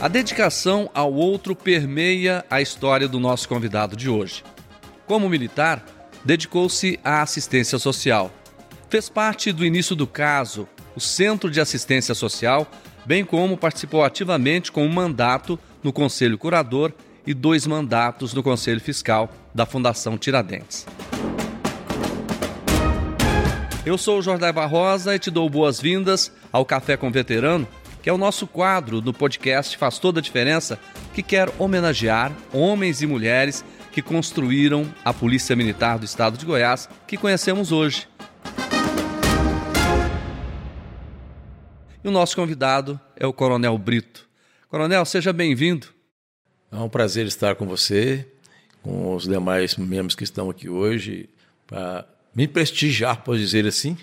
A dedicação ao outro permeia a história do nosso convidado de hoje. Como militar, dedicou-se à assistência social. Fez parte do início do caso, o Centro de Assistência Social, bem como participou ativamente com um mandato no Conselho Curador e dois mandatos no Conselho Fiscal da Fundação Tiradentes. Eu sou o Jordão Barrosa e te dou boas-vindas ao Café com Veterano, que é o nosso quadro do podcast Faz Toda a Diferença, que quer homenagear homens e mulheres que construíram a Polícia Militar do Estado de Goiás, que conhecemos hoje. E o nosso convidado é o Coronel Brito. Coronel, seja bem-vindo. É um prazer estar com você, com os demais membros que estão aqui hoje, para me prestigiar, pode dizer assim.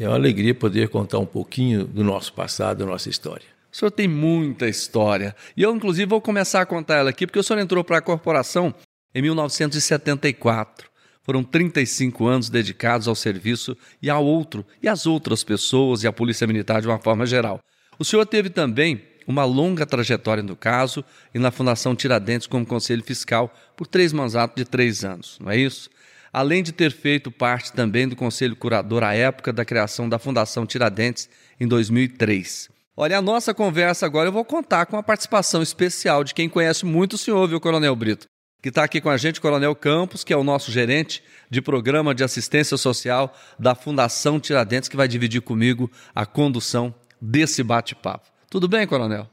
É uma alegria poder contar um pouquinho do nosso passado, da nossa história. O senhor tem muita história. E eu, inclusive, vou começar a contar ela aqui, porque o senhor entrou para a corporação em 1974. Foram 35 anos dedicados ao serviço e ao outro, e às outras pessoas e à Polícia Militar de uma forma geral. O senhor teve também uma longa trajetória no caso e na Fundação Tiradentes como conselho fiscal por três mandatos de três anos, não é isso? Além de ter feito parte também do conselho curador à época da criação da Fundação Tiradentes em 2003. Olha, a nossa conversa agora eu vou contar com a participação especial de quem conhece muito o senhor, viu, Coronel Brito? Que está aqui com a gente, Coronel Campos, que é o nosso gerente de programa de assistência social da Fundação Tiradentes, que vai dividir comigo a condução desse bate-papo. Tudo bem, Coronel?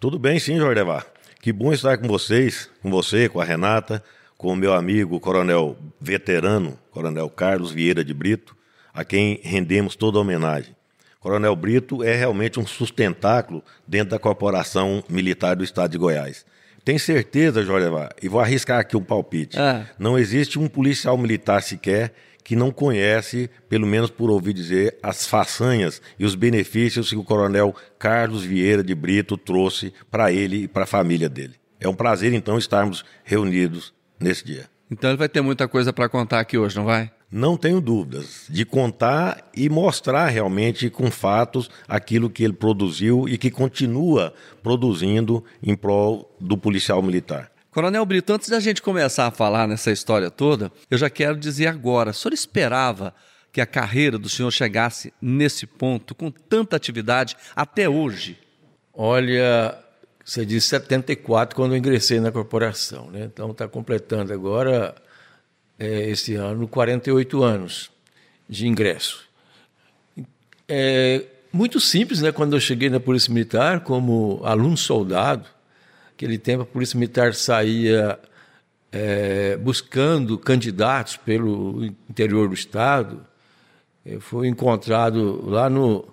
Tudo bem, sim, Jordevar. Que bom estar com vocês, com você, com a Renata, com o meu amigo, Coronel veterano, Coronel Carlos Vieira de Brito, a quem rendemos toda a homenagem. Coronel Brito é realmente um sustentáculo dentro da Corporação Militar do Estado de Goiás. Tem certeza, Jorge e vou arriscar aqui um palpite. Ah. Não existe um policial militar sequer que não conhece, pelo menos por ouvir dizer, as façanhas e os benefícios que o coronel Carlos Vieira de Brito trouxe para ele e para a família dele. É um prazer, então, estarmos reunidos nesse dia. Então ele vai ter muita coisa para contar aqui hoje, não vai? Não tenho dúvidas de contar e mostrar realmente com fatos aquilo que ele produziu e que continua produzindo em prol do policial militar. Coronel Brito, antes da gente começar a falar nessa história toda, eu já quero dizer agora: o senhor esperava que a carreira do senhor chegasse nesse ponto, com tanta atividade, até hoje? Olha, você disse 74 quando eu ingressei na corporação, né? Então está completando agora é, esse ano 48 anos de ingresso. É muito simples, né? Quando eu cheguei na Polícia Militar como aluno soldado, aquele tempo a Polícia Militar saía é, buscando candidatos pelo interior do estado. Eu fui encontrado lá no,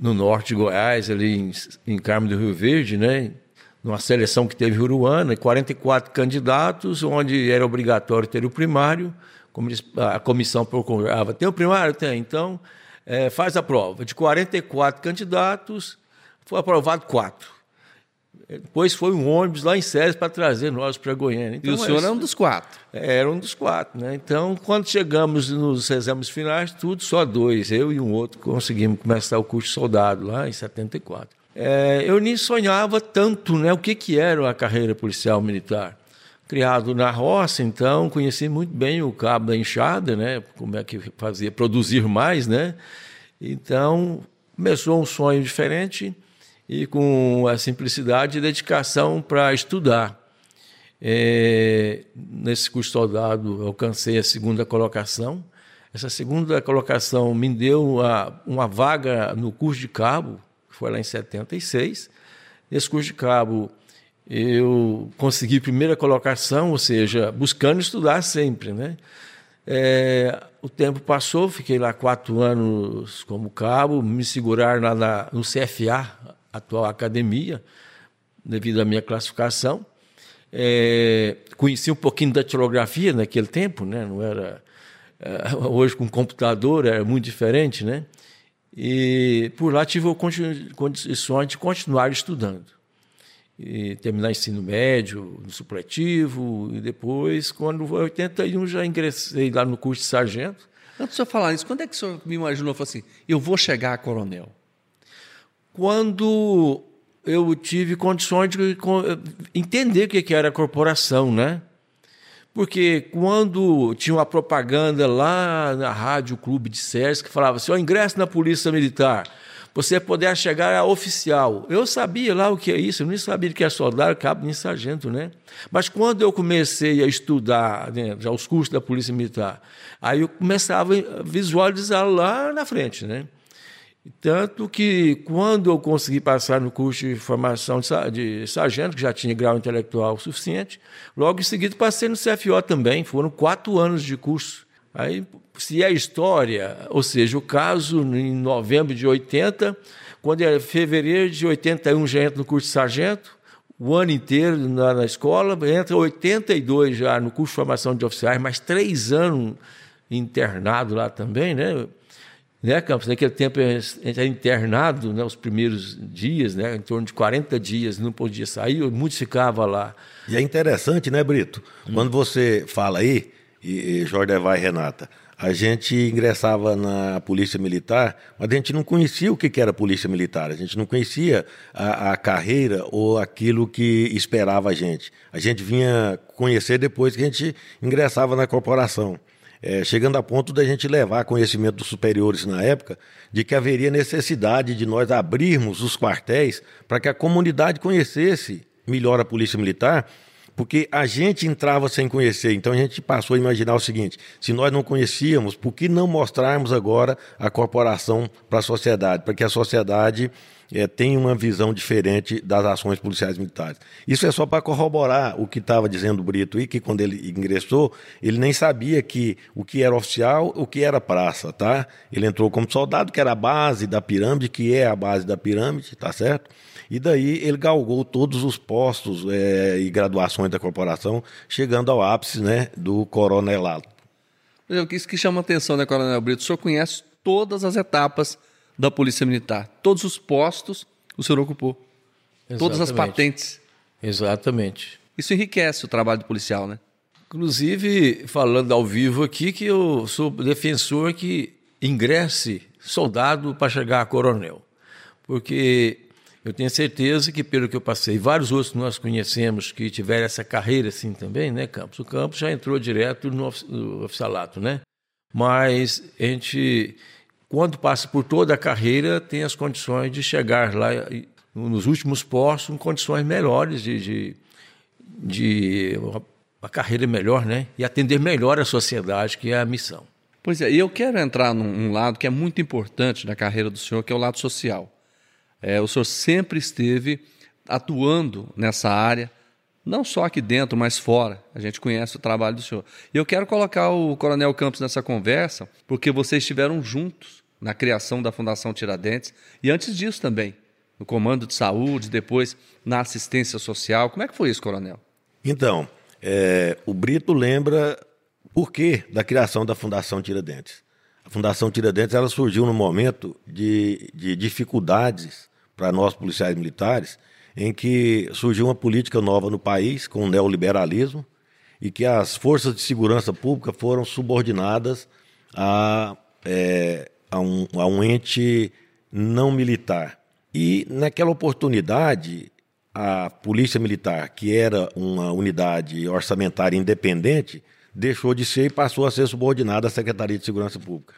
no norte de Goiás, ali em, em Carmo do Rio Verde, né? numa seleção que teve Uruana, 44 candidatos, onde era obrigatório ter o primário, como a comissão procurava. Tem o primário? Tem. Então, é, faz a prova. De 44 candidatos, foi aprovado quatro. Depois foi um ônibus lá em Séries para trazer nós para Goiânia. Então, e o senhor era um dos quatro? Era um dos quatro. Né? Então, quando chegamos nos exames finais, tudo só dois, eu e um outro, conseguimos começar o curso de soldado lá em 74. É, eu nem sonhava tanto né, o que, que era a carreira policial militar. Criado na roça, então, conheci muito bem o cabo da enxada, né, como é que fazia produzir mais. Né? Então, começou um sonho diferente e com a simplicidade e dedicação para estudar. É, nesse curso soldado, alcancei a segunda colocação. Essa segunda colocação me deu uma, uma vaga no curso de cabo, que foi lá em 76. Nesse curso de cabo, eu consegui primeira colocação, ou seja, buscando estudar sempre, né? É, o tempo passou, fiquei lá quatro anos como cabo, me segurar na, na, no CFA, atual academia, devido à minha classificação. É, conheci um pouquinho da datilografia naquele tempo, né? Não era é, hoje com computador era muito diferente, né? E por lá tive condições de continuar estudando. E terminar ensino médio, no supletivo, e depois, quando foi 81, já ingressei lá no curso de sargento. Antes de senhor falar isso, quando é que o senhor me imaginou, falou assim, eu vou chegar a coronel? Quando eu tive condições de entender o que era a corporação, né? Porque quando tinha uma propaganda lá na Rádio Clube de Sérgio que falava assim, o ingresso na Polícia Militar, você poder chegar a oficial. Eu sabia lá o que é isso, eu nem sabia que é soldado, cabo, nem sargento, né? Mas quando eu comecei a estudar né, já os cursos da Polícia Militar, aí eu começava a visualizar lá na frente, né? Tanto que, quando eu consegui passar no curso de formação de sargento, que já tinha grau intelectual suficiente, logo em seguida passei no CFO também, foram quatro anos de curso. Aí, se é história, ou seja, o caso em novembro de 80, quando é fevereiro de 81 já entra no curso de sargento, o ano inteiro na, na escola, entra 82 já no curso de formação de oficiais, mais três anos internado lá também, né? Né, Campos? Naquele tempo a gente era internado, né, os primeiros dias, né, em torno de 40 dias, não podia sair, muitos ficavam lá. E é interessante, né, Brito? Hum. Quando você fala aí, e, e Jorge Vai Renata, a gente ingressava na Polícia Militar, mas a gente não conhecia o que era Polícia Militar, a gente não conhecia a, a, carreira ou aquilo que esperava a gente. A gente vinha conhecer depois que a gente ingressava na corporação é, chegando a ponto da gente levar conhecimento dos superiores na época de que haveria necessidade de nós abrirmos os quartéis para que a comunidade conhecesse melhor a Polícia Militar, porque a gente entrava sem conhecer. Então a gente passou a imaginar o seguinte: se nós não conhecíamos, por que não mostrarmos agora a corporação para a sociedade, para que a sociedade é, tem uma visão diferente das ações policiais militares. Isso é só para corroborar o que estava dizendo o Brito e que quando ele ingressou, ele nem sabia que o que era oficial, o que era praça, tá? Ele entrou como soldado, que era a base da pirâmide, que é a base da pirâmide, tá certo? E daí ele galgou todos os postos é, e graduações da corporação, chegando ao ápice né, do coronelado. Isso que chama atenção, né, Coronel Brito? O senhor conhece todas as etapas da Polícia Militar. Todos os postos o senhor ocupou. Exatamente. Todas as patentes. Exatamente. Isso enriquece o trabalho do policial, né? Inclusive, falando ao vivo aqui, que eu sou defensor que ingresse soldado para chegar a coronel. Porque eu tenho certeza que, pelo que eu passei, vários outros nós conhecemos que tiveram essa carreira assim também, né, Campos? O Campos já entrou direto no oficialato, né? Mas a gente quando passa por toda a carreira, tem as condições de chegar lá nos últimos postos em condições melhores de, de, de uma carreira melhor, né? E atender melhor a sociedade, que é a missão. Pois é, e eu quero entrar num, lado que é muito importante na carreira do senhor, que é o lado social. É, o senhor sempre esteve atuando nessa área, não só aqui dentro, mas fora. A gente conhece o trabalho do senhor. E eu quero colocar o Coronel Campos nessa conversa, porque vocês estiveram juntos na criação da Fundação Tiradentes e antes disso também, no comando de saúde, depois na assistência social. Como é que foi isso, coronel? Então, é, o Brito lembra por que da criação da Fundação Tiradentes. A Fundação Tiradentes ela surgiu num momento de, de dificuldades para nós policiais militares, em que surgiu uma política nova no país, com o neoliberalismo, e que as forças de segurança pública foram subordinadas a é, a um, a um ente não militar. E naquela oportunidade, a Polícia Militar, que era uma unidade orçamentária independente, deixou de ser e passou a ser subordinada à Secretaria de Segurança Pública.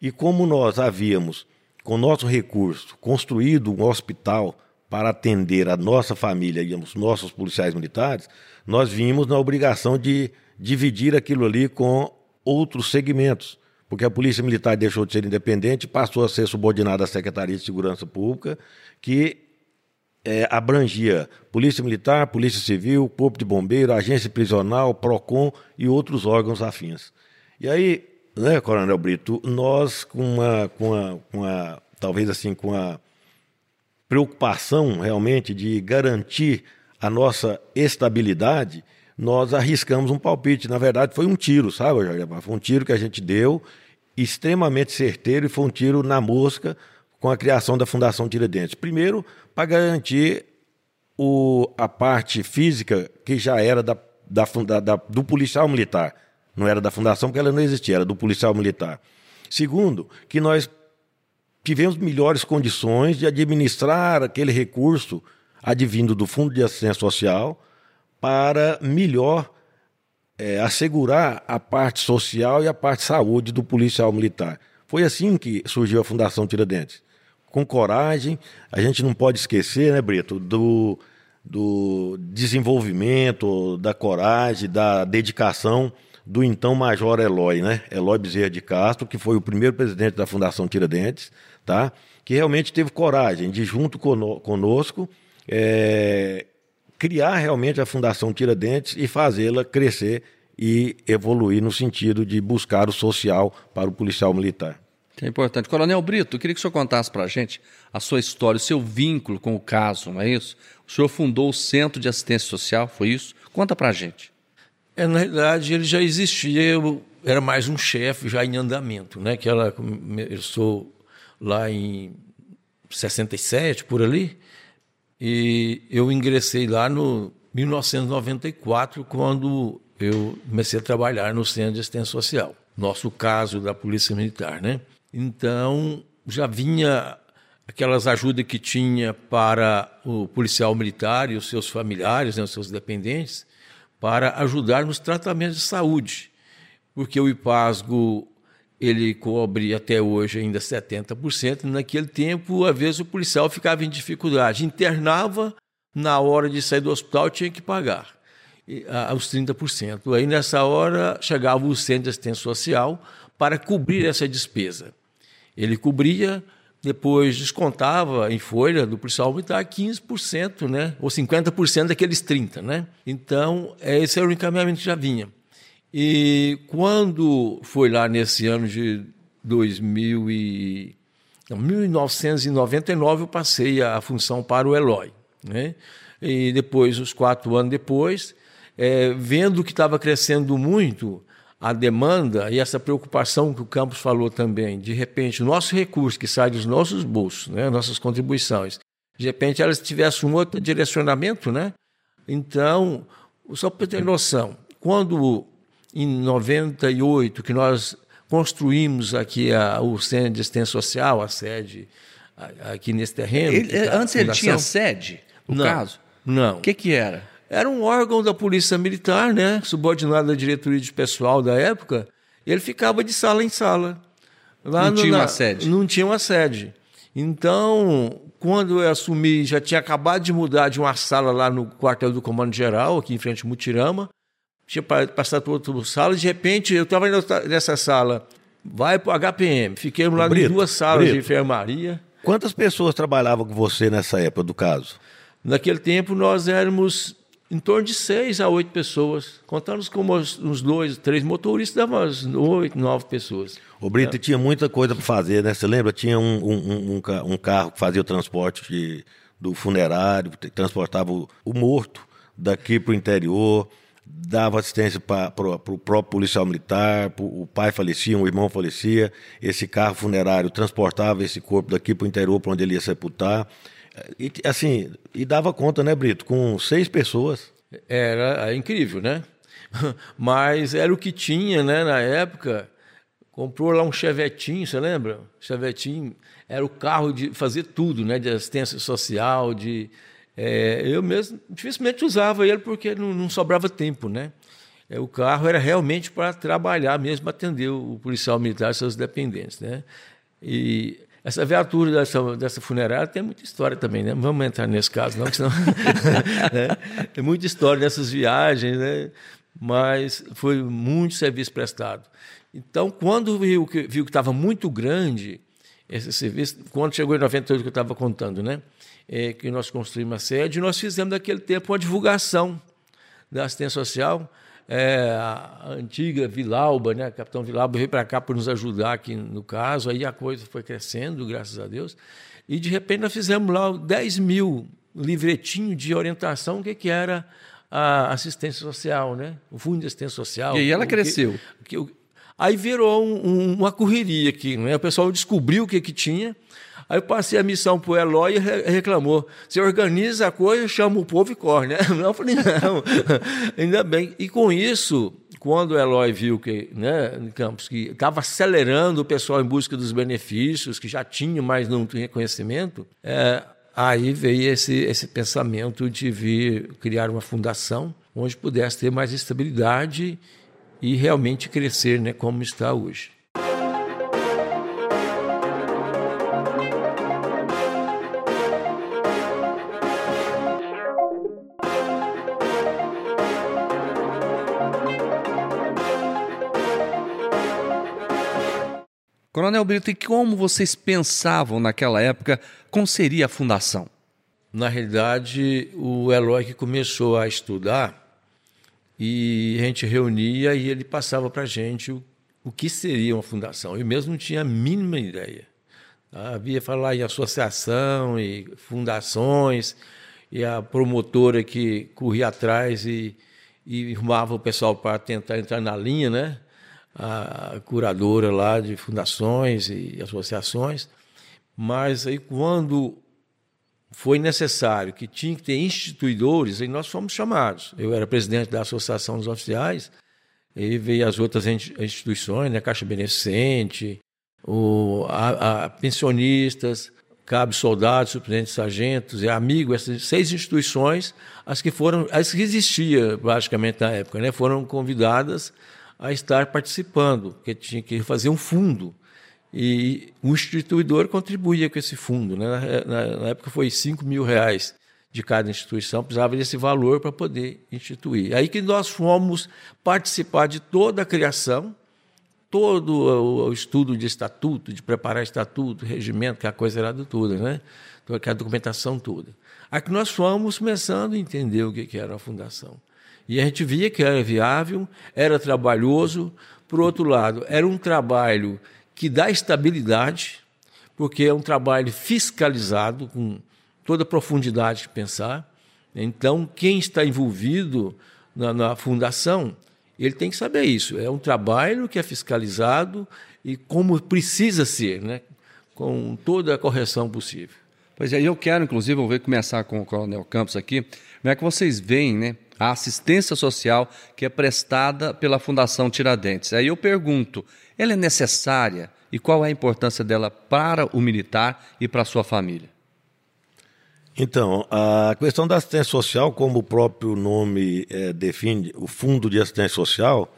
E como nós havíamos, com nosso recurso, construído um hospital para atender a nossa família e os nossos policiais militares, nós vimos na obrigação de dividir aquilo ali com outros segmentos porque a Polícia Militar deixou de ser independente, passou a ser subordinada à Secretaria de Segurança Pública, que é, abrangia Polícia Militar, Polícia Civil, Corpo de Bombeiro, Agência Prisional, PROCON e outros órgãos afins. E aí, né, Coronel Brito, nós com uma, com uma, com uma talvez assim, com a preocupação realmente de garantir a nossa estabilidade, nós arriscamos um palpite. Na verdade, foi um tiro, sabe, Foi um tiro que a gente deu extremamente certeiro e foi um tiro na mosca com a criação da Fundação Tiradentes. Primeiro, para garantir o, a parte física que já era da, da, da, do policial militar. Não era da fundação porque ela não existia, era do policial militar. Segundo, que nós tivemos melhores condições de administrar aquele recurso advindo do Fundo de Assistência Social para melhor é, assegurar a parte social e a parte saúde do policial militar. Foi assim que surgiu a Fundação Tiradentes. Com coragem, a gente não pode esquecer, né, Brito, do, do desenvolvimento, da coragem, da dedicação do então Major Eloy, né? Eloy Bezerra de Castro, que foi o primeiro presidente da Fundação Tiradentes, tá? que realmente teve coragem de, junto conosco, é, criar realmente a Fundação Tiradentes e fazê-la crescer e evoluir no sentido de buscar o social para o policial militar. Que é importante. Coronel Brito, eu queria que o senhor contasse para a gente a sua história, o seu vínculo com o caso, não é isso? O senhor fundou o Centro de Assistência Social, foi isso? Conta para a gente. É, na realidade, ele já existia, eu era mais um chefe já em andamento, né? Que ela começou lá em 67, por ali, e eu ingressei lá no 1994, quando eu comecei a trabalhar no Centro de Assistência Social. Nosso caso da Polícia Militar, né? Então, já vinha aquelas ajudas que tinha para o policial militar e os seus familiares, né, os seus dependentes, para ajudar nos tratamentos de saúde, porque o IPASGO ele cobre até hoje ainda 70%. Naquele tempo, às vezes, o policial ficava em dificuldade, internava, na hora de sair do hospital tinha que pagar os 30%. Aí, nessa hora, chegava o centro de assistência social para cobrir essa despesa. Ele cobria, depois descontava em folha do policial militar 15%, né? ou 50% daqueles 30%. Né? Então, esse era o encaminhamento que já vinha. E quando foi lá nesse ano de 2000 e, não, 1999, eu passei a função para o Eloy. Né? E depois, os quatro anos depois, é, vendo que estava crescendo muito a demanda e essa preocupação que o Campos falou também, de repente, o nosso recurso que sai dos nossos bolsos, né, nossas contribuições, de repente elas tivessem um outro direcionamento, né? Então, só para ter noção, quando em 98 que nós construímos aqui a, o Centro de Assistência Social, a sede aqui nesse terreno. Ele, antes ele tinha sede, no não, caso? Não. O que, que era? Era um órgão da Polícia Militar, né, subordinado à diretoria de pessoal da época. Ele ficava de sala em sala. Lá não no, tinha na, uma sede? Não tinha uma sede. Então, quando eu assumi, já tinha acabado de mudar de uma sala lá no quartel do Comando Geral, aqui em frente ao Mutirama tinha passado por outra sala, de repente eu estava nessa sala, vai para o HPM, fiquei lá em duas salas Brito, de enfermaria. Quantas pessoas trabalhavam com você nessa época do caso? Naquele tempo nós éramos em torno de seis a oito pessoas. Contando com uns dois, três motoristas, dava umas oito, nove pessoas. O Brito é. tinha muita coisa para fazer, né? Você lembra? Tinha um, um, um, um, carro que fazia o transporte de, do funerário, transportava o, o morto daqui para o interior dava assistência para o próprio policial militar, o pai falecia, o irmão falecia, esse carro funerário transportava esse corpo daqui para o interior, para onde ele ia sepultar. E, assim, e dava conta, né, Brito, com seis pessoas. Era incrível, né? Mas era o que tinha, né, na época. Comprou lá um chevetinho, você lembra? Chevetinho era o carro de fazer tudo, né, de assistência social, de é, eu mesmo dificilmente usava ele porque não, não sobrava tempo, né? É, o carro era realmente para trabalhar mesmo, atender o policial militar e seus dependentes, né? E essa viatura dessa, dessa funerária tem muita história também, né? Não vamos entrar nesse caso, não, senão. né? Tem muita história dessas viagens, né? Mas foi muito serviço prestado. Então, quando viu que estava muito grande esse serviço, quando chegou em 98 que eu estava contando, né? é, que nós construímos a sede, nós fizemos naquele tempo uma divulgação da assistência social. É, a antiga Vilauba, né, capitão Vilauba veio para cá para nos ajudar aqui no caso, aí a coisa foi crescendo, graças a Deus, e de repente nós fizemos lá 10 mil livretinhos de orientação, o que, que era a assistência social, né? o Fundo de Assistência Social. E aí ela cresceu. Que, que, aí virou um, um, uma correria aqui, né? o pessoal descobriu o que, que tinha, Aí eu passei a missão para o Eloy e reclamou. Você organiza a coisa, chama o povo e corre, né? Eu falei, não, ainda bem. E com isso, quando o Eloy viu que, né, Campos, que estava acelerando o pessoal em busca dos benefícios, que já tinha, mas não tinha conhecimento, é, aí veio esse, esse pensamento de vir criar uma fundação onde pudesse ter mais estabilidade e realmente crescer né, como está hoje. Coronel Brito, e como vocês pensavam naquela época como seria a fundação? Na realidade, o Eloy que começou a estudar e a gente reunia e ele passava para a gente o, o que seria uma fundação. Eu mesmo não tinha a mínima ideia. Havia falar em associação e fundações e a promotora que corria atrás e, e arrumava o pessoal para tentar entrar na linha, né? a curadora lá de fundações e associações, mas aí quando foi necessário que tinha que ter instituidores, aí nós fomos chamados. Eu era presidente da Associação dos Oficiais, e veio as outras instituições, né, Caixa Beneficente, o, a, a pensionistas, Cabo Soldados, Suplentes Sargentos, e Amigo, essas seis instituições, as que foram, as que existiam praticamente na época, né, foram convidadas a estar participando, porque tinha que fazer um fundo. E o instituidor contribuía com esse fundo. Né? Na, na época foi 5 mil reais de cada instituição, precisava desse valor para poder instituir. Aí que nós fomos participar de toda a criação, todo o estudo de estatuto, de preparar estatuto, regimento, que a coisa era do tudo, né? Então, a documentação toda. Aí que nós fomos começando a entender o que era a fundação. E a gente via que era viável, era trabalhoso. Por outro lado, era um trabalho que dá estabilidade, porque é um trabalho fiscalizado, com toda a profundidade de pensar. Então, quem está envolvido na, na fundação, ele tem que saber isso. É um trabalho que é fiscalizado e como precisa ser, né? com toda a correção possível. Pois é, eu quero, inclusive, vou começar com o Coronel Campos aqui, como é que vocês veem né, a assistência social que é prestada pela Fundação Tiradentes. Aí eu pergunto, ela é necessária e qual é a importância dela para o militar e para a sua família? Então, a questão da assistência social, como o próprio nome é, define, o Fundo de Assistência Social,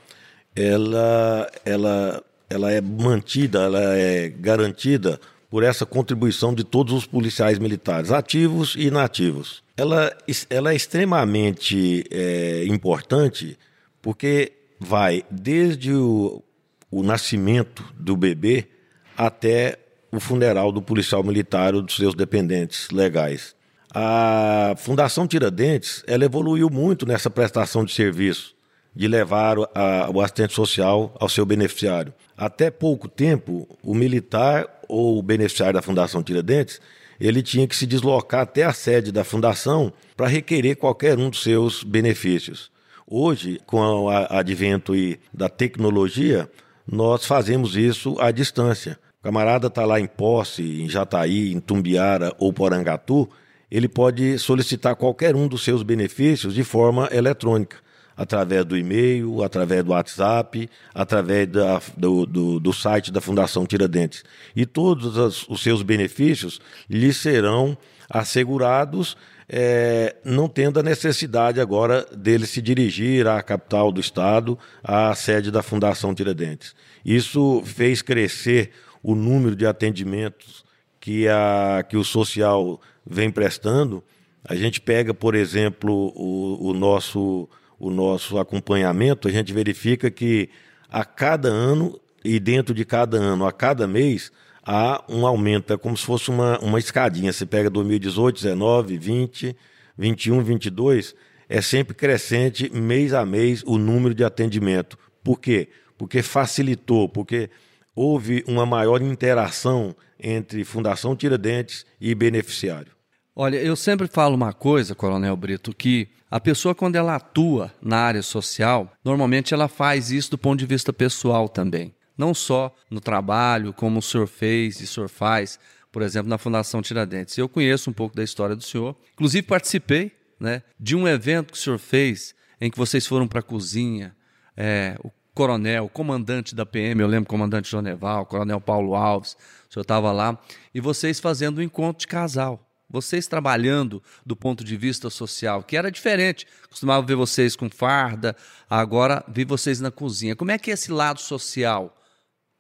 ela, ela, ela é mantida, ela é garantida por essa contribuição de todos os policiais militares, ativos e inativos. Ela, ela é extremamente é, importante porque vai desde o, o nascimento do bebê até o funeral do policial militar ou dos seus dependentes legais. A Fundação Tiradentes ela evoluiu muito nessa prestação de serviço, de levar a, o assistente social ao seu beneficiário. Até pouco tempo, o militar ou o beneficiário da Fundação Tiradentes, ele tinha que se deslocar até a sede da fundação para requerer qualquer um dos seus benefícios. Hoje, com o advento da tecnologia, nós fazemos isso à distância. O camarada está lá em Posse, em Jataí, em Tumbiara ou Porangatu, ele pode solicitar qualquer um dos seus benefícios de forma eletrônica através do e-mail, através do WhatsApp, através da, do, do, do, site da Fundação Tiradentes. E todos os, seus benefícios lhe serão assegurados, é, não tendo a necessidade agora dele se dirigir à capital do Estado, à sede da Fundação Tiradentes. Isso fez crescer o número de atendimentos que, a, que o social vem prestando. A gente pega, por exemplo, o, o nosso o nosso acompanhamento, a gente verifica que a cada ano e dentro de cada ano, a cada mês, há um aumento, é como se fosse uma, uma escadinha. Você pega 2018, 19, 20, 21, 22, é sempre crescente mês a mês o número de atendimento. Por quê? Porque facilitou, porque houve uma maior interação entre Fundação Tiradentes e beneficiário. Olha, eu sempre falo uma coisa, Coronel Brito, que a pessoa, quando ela atua na área social, normalmente ela faz isso do ponto de vista pessoal também. Não só no trabalho, como o senhor fez e o senhor faz, por exemplo, na Fundação Tiradentes. Eu conheço um pouco da história do senhor. Inclusive, participei né, de um evento que o senhor fez em que vocês foram para a cozinha é, o coronel, o comandante da PM, eu lembro comandante Joneval, coronel Paulo Alves, o senhor estava lá, e vocês fazendo um encontro de casal. Vocês trabalhando do ponto de vista social, que era diferente. Costumava ver vocês com farda, agora vi vocês na cozinha. Como é que é esse lado social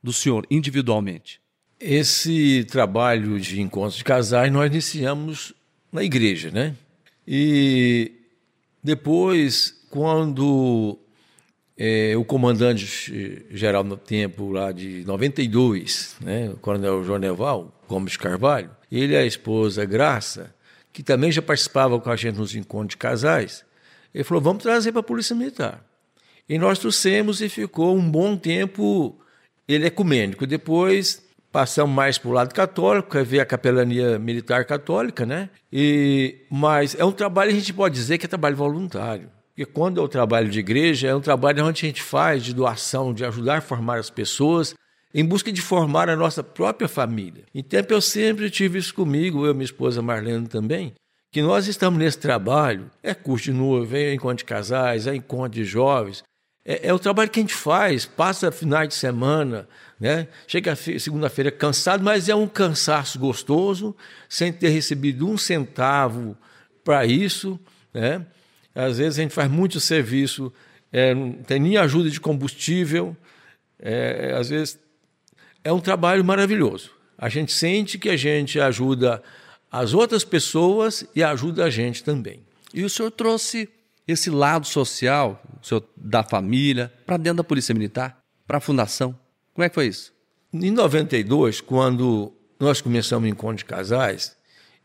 do senhor, individualmente? Esse trabalho de encontros de casais nós iniciamos na igreja, né? E depois, quando é, o comandante geral no tempo lá de 92, né, o coronel Joneval Gomes Carvalho, ele e a esposa Graça, que também já participava com a gente nos encontros de casais, ele falou: vamos trazer para a Polícia Militar. E nós trouxemos e ficou um bom tempo ele ecumênico. Depois passamos mais para o lado católico, ver a capelania militar católica, né? E, mas é um trabalho, a gente pode dizer que é trabalho voluntário. Porque quando é o trabalho de igreja, é um trabalho onde a gente faz de doação, de ajudar a formar as pessoas, em busca de formar a nossa própria família. Então eu sempre tive isso comigo, eu e minha esposa Marlene também, que nós estamos nesse trabalho, é curso de noiva, é encontro de casais, é encontro de jovens, é, é, o trabalho que a gente faz, passa finais de semana, né? chega segunda-feira cansado, mas é um cansaço gostoso, sem ter recebido um centavo para isso, né? Às vezes a gente faz muito serviço, é, não tem nem ajuda de combustível. É, às vezes é um trabalho maravilhoso. A gente sente que a gente ajuda as outras pessoas e ajuda a gente também. E o senhor trouxe esse lado social, o senhor da família, para dentro da Polícia Militar, para a Fundação. Como é que foi isso? Em 92, quando nós começamos o encontro de casais,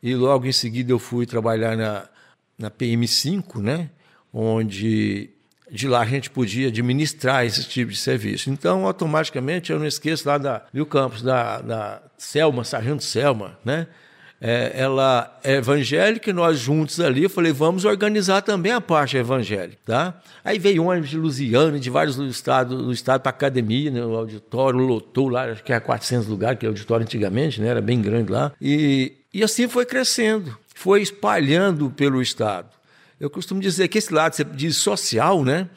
e logo em seguida eu fui trabalhar na, na PM5, né? onde de lá a gente podia administrar esse tipo de serviço. Então, automaticamente, eu não esqueço lá da Mil Campos, da, da Selma, Sargento Selma, né? É, ela é evangélica e nós juntos ali, eu falei, vamos organizar também a parte evangélica, tá? Aí veio ônibus de Lusiana, de vários estados do estado para academia, né? o auditório lotou lá, acho que era 400 lugares, que é auditório antigamente, né? Era bem grande lá. E, e assim foi crescendo foi espalhando pelo Estado. Eu costumo dizer que esse lado, diz social, né?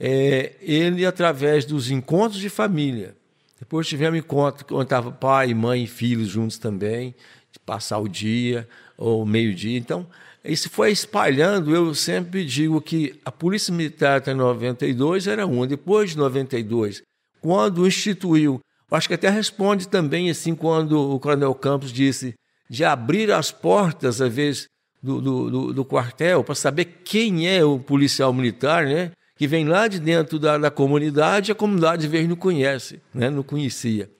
É, ele através dos encontros de família. Depois tivemos encontro onde estava pai, mãe e filhos juntos também, de passar o dia ou meio-dia. Então, isso foi espalhando. Eu sempre digo que a Polícia Militar até 92 era uma. Depois de 92, quando instituiu, acho que até responde também assim quando o Coronel Campos disse de abrir as portas, às vezes, do, do, do, do quartel para saber quem é o policial militar, né? que vem lá de dentro da, da comunidade, a comunidade às vezes não conhece, né? não conhecia.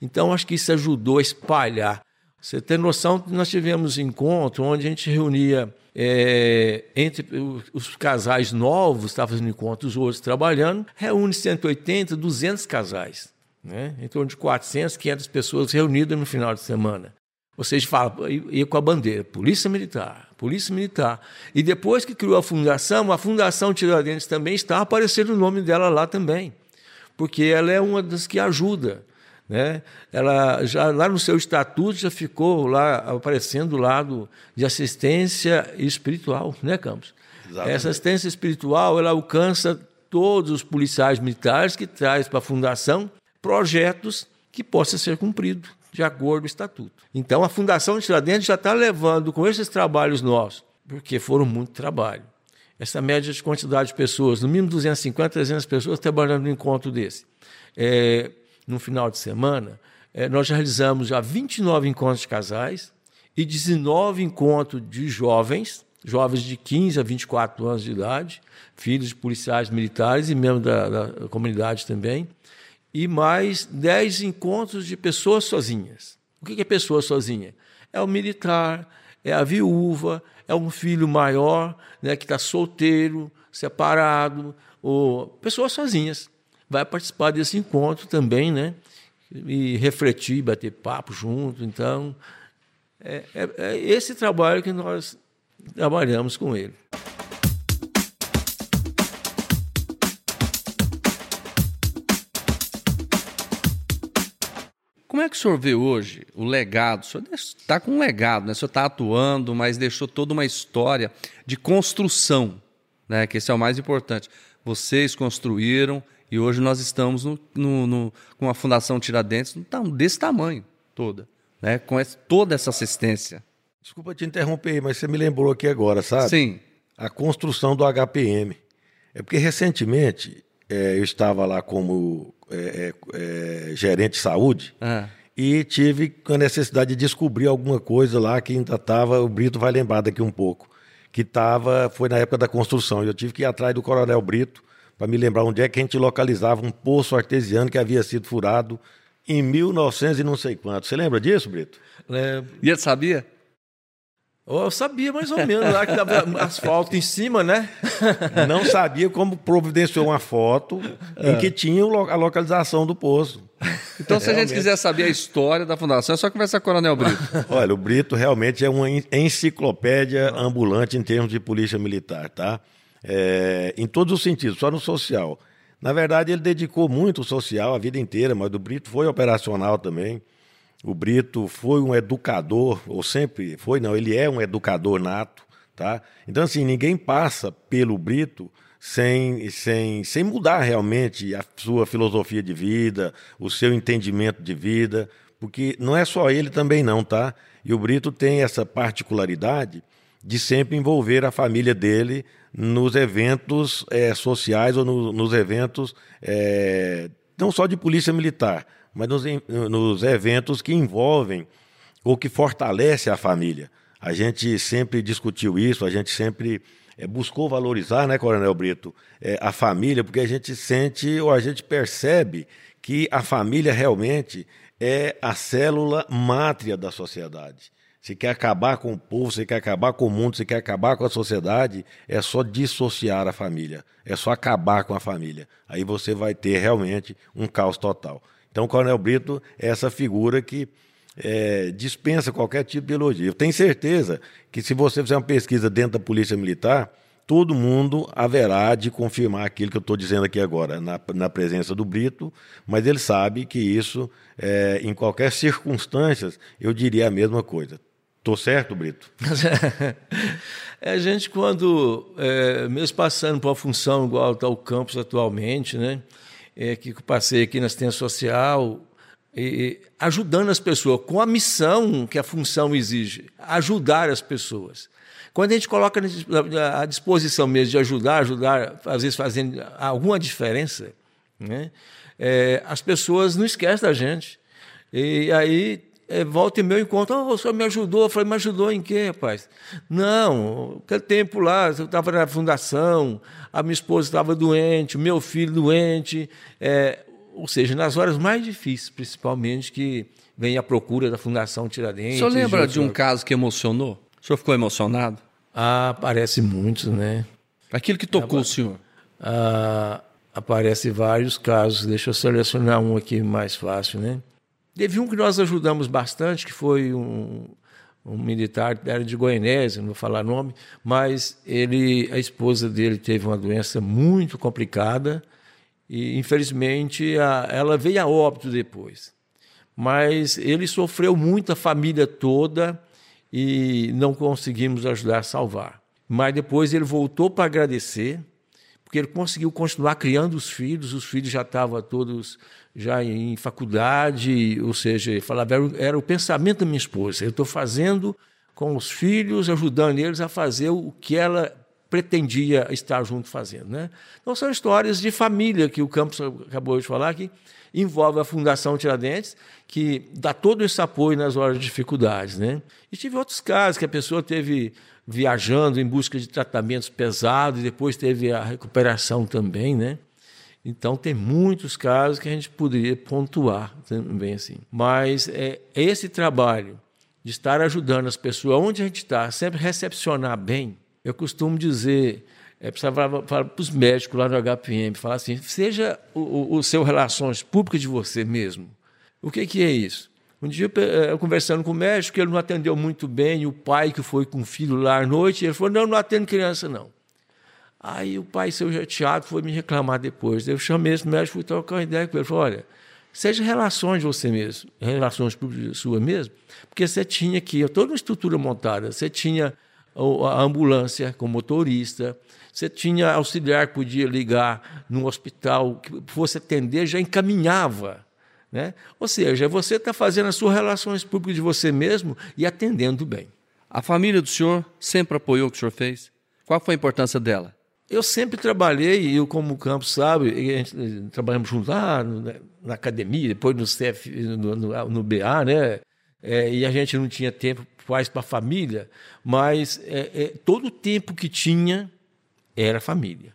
Então, acho que isso ajudou a espalhar. Você tem noção que nós tivemos encontro onde a gente reunia é, entre os casais novos, estavam fazendo encontros, outros trabalhando, reúne 180, 200 casais. Né? Em torno de 400, 500 pessoas reunidas no final de semana. Ou seja, fala, ia com a bandeira, Polícia Militar, Polícia Militar. E depois que criou a fundação, a Fundação Tiradentes também está aparecendo o nome dela lá também, porque ela é uma das que ajuda. Né? Ela já lá no seu estatuto já ficou lá aparecendo o lado de assistência espiritual, né, Campos? Exatamente. Essa assistência espiritual ela alcança todos os policiais militares que traz para a fundação projetos que possam ser cumpridos de acordo com o estatuto. Então, a Fundação de Tiradentes já está levando com esses trabalhos nossos, porque foram muito trabalho. Essa média de quantidade de pessoas, no mínimo 250, 300 pessoas trabalhando no encontro desse. É, no final de semana, é, nós já realizamos já 29 encontros de casais e 19 encontros de jovens, jovens de 15 a 24 anos de idade, filhos de policiais militares e membros da, da comunidade também e mais 10 encontros de pessoas sozinhas. O que é pessoa sozinha? É o militar, é a viúva, é um filho maior né, que está solteiro, separado, ou pessoas sozinhas. Vai participar desse encontro também, né? E refletir, bater papo junto. Então, é, é, é esse trabalho que nós trabalhamos com ele. Como é que o senhor vê hoje o legado? O senhor está com um legado, né? o senhor está atuando, mas deixou toda uma história de construção, né? que esse é o mais importante. Vocês construíram E hoje nós estamos no, no, no, com a Fundação Tiradentes desse tamanho toda, né? com essa, toda essa assistência. Desculpa te interromper, mas você me lembrou aqui agora, sabe? Sim. A construção do HPM. É porque recentemente eu estava lá como é, é, é gerente de saúde ah. e tive a necessidade de descobrir alguma coisa lá que ainda estava, o Brito vai lembrar daqui um pouco, que estava, foi na época da construção. Eu tive que ir atrás do Coronel Brito para me lembrar onde é que a gente localizava um poço artesiano que havia sido furado em 1900 e não sei quanto. Você lembra disso, Brito? Lembro. E ele sabia? Eu sabia mais ou menos lá que estava asfalto em cima, né? Não sabia como providenciou uma foto é. em que tinha a localização do poço. Então, se a gente quiser saber a história da fundação, é só conversar com o Coronel Brito. Olha, o Brito realmente é uma enciclopédia ambulante em termos de polícia militar, tá? É, em todos os sentidos, só no social. Na verdade, ele dedicou muito o social a vida inteira, mas o Brito foi operacional também. O Brito foi um educador, ou sempre foi, não, ele é um educador nato, tá? Então, assim, ninguém passa pelo Brito sem, sem, sem mudar realmente a sua filosofia de vida, o seu entendimento de vida, porque não é só ele também não, tá? E o Brito tem essa particularidade de sempre envolver a família dele nos eventos é, sociais ou no, nos eventos é, não só de polícia militar, mas nos, nos eventos que envolvem ou que fortalecem a família. A gente sempre discutiu isso, a gente sempre é, buscou valorizar, né, Coronel Brito, é, a família, porque a gente sente ou a gente percebe que a família realmente é a célula mátria da sociedade. Se quer acabar com o povo, se quer acabar com o mundo, se quer acabar com a sociedade, é só dissociar a família, é só acabar com a família. Aí você vai ter realmente um caos total. Então, o Coronel Brito é essa figura que é, dispensa qualquer tipo de elogio. Eu tenho certeza que se você fizer uma pesquisa dentro da Polícia Militar, todo mundo haverá de confirmar aquilo que eu estou dizendo aqui agora, na, na, presença do Brito, mas ele sabe que isso, é, em qualquer circunstância, eu diria a mesma coisa. Estou certo, Brito? é, a gente, quando, é, mesmo passando por uma função igual está o campus atualmente, né, é, que passei aqui na assistência social, e, ajudando as pessoas, com a missão que a função exige, ajudar as pessoas. Quando a gente coloca à disposição mesmo de ajudar, ajudar, às vezes fazendo alguma diferença, né, é, as pessoas não esquecem da gente. E aí é, volta e meu encontro, oh, o senhor me ajudou. Eu falei, me ajudou em quê, rapaz? Não, aquele tempo lá, eu estava na fundação, a minha esposa estava doente, o meu filho doente, é, ou seja, nas horas mais difíceis, principalmente, que vem a procura da Fundação Tiradentes. O senhor lembra de um caso que emocionou? O senhor ficou emocionado? Ah, aparece muitos, né? Aquilo que tocou o senhor? Ah, aparece vários casos. Deixa eu selecionar um aqui mais fácil, né? Teve um que nós ajudamos bastante, que foi um, um militar, era de Goianésia, não vou falar nome, mas ele, a esposa dele teve uma doença muito complicada e, infelizmente, a, ela veio a óbito depois. Mas ele sofreu muito, a família toda, e não conseguimos ajudar a salvar. Mas depois ele voltou para agradecer, porque ele conseguiu continuar criando os filhos, os filhos já estavam todos já em faculdade, ou seja, falava, era, o pensamento da minha esposa. Eu estou fazendo com os filhos, ajudando eles a fazer o que ela pretendia estar junto fazendo. Né? Então, são histórias de família que o Campos acabou de falar, que envolve a Fundação Tiradentes, que dá todo esse apoio nas horas de dificuldades. Né? E tive outros casos que a pessoa teve viajando em busca de tratamentos pesados e depois teve a recuperação também, né? Então, tem muitos casos que a gente poderia pontuar também assim. Mas é esse trabalho de estar ajudando as pessoas onde a gente está, sempre recepcionar bem. Eu costumo dizer, é, precisava falar para os médicos lá no HPM, falar assim, seja o, o, o seu relações públicas de você mesmo. O que, que é isso? Um dia, eu conversando com o médico, ele não atendeu muito bem, o pai que foi com o filho lá à noite, ele falou, não, não atendo criança, não. Aí o pai, seu chateado, foi me reclamar depois. Eu chamei esse médico, fui trocar uma ideia com ele. Falei, olha, seja relações de você mesmo, relações sua mesmo, porque você tinha aqui toda uma estrutura montada, você tinha a ambulância com motorista, você tinha auxiliar que podia ligar no hospital, que fosse atender, já encaminhava. Né? Ou seja, você está fazendo as suas relações públicas de você mesmo e atendendo bem. A família do senhor sempre apoiou o que o senhor fez? Qual foi a importância dela? Eu sempre trabalhei, e eu, como o Campos sabe, gente, eh, trabalhamos juntos lá no, na academia, depois no, CF, no, no, no BA, né? É, e a gente não tinha tempo mais para a família, mas é, é, todo o tempo que tinha era família.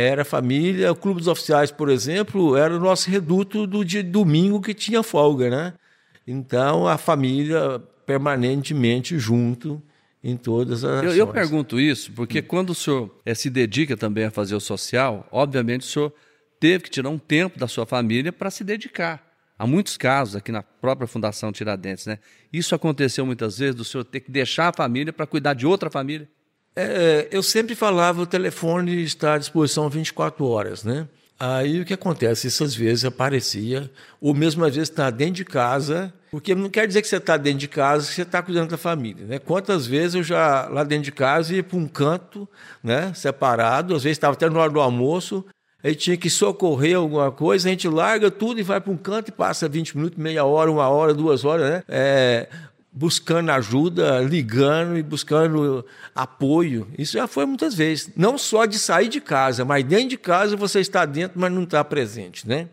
Era família, o Clube dos Oficiais, por exemplo, era o nosso reduto do dia de domingo que tinha folga, né? Então a família permanentemente junto em todas as eu, eu, pergunto isso porque hum. quando o senhor é, se dedica também a fazer o social, obviamente o senhor teve que tirar um tempo da sua família para se dedicar. Há muitos casos aqui na própria Fundação Tiradentes, né? Isso aconteceu muitas vezes do senhor ter que deixar a família para cuidar de outra família? É, eu sempre falava o telefone está à disposição 24 horas, né? Aí o que acontece? Essas vezes aparecia, ou mesmo às vezes está dentro de casa, porque não quer dizer que você está dentro de casa que você está cuidando da família. Né? Quantas vezes eu já, lá dentro de casa, ia para um canto, né, separado, às vezes estava até na hora do almoço, aí tinha que socorrer alguma coisa, a gente larga tudo e vai para um canto e passa 20 minutos, meia hora, uma hora, duas horas, né? É, buscando ajuda, ligando e buscando apoio. Isso já foi muitas vezes. Não só de sair de casa, mas dentro de casa você está dentro, mas não está presente, né?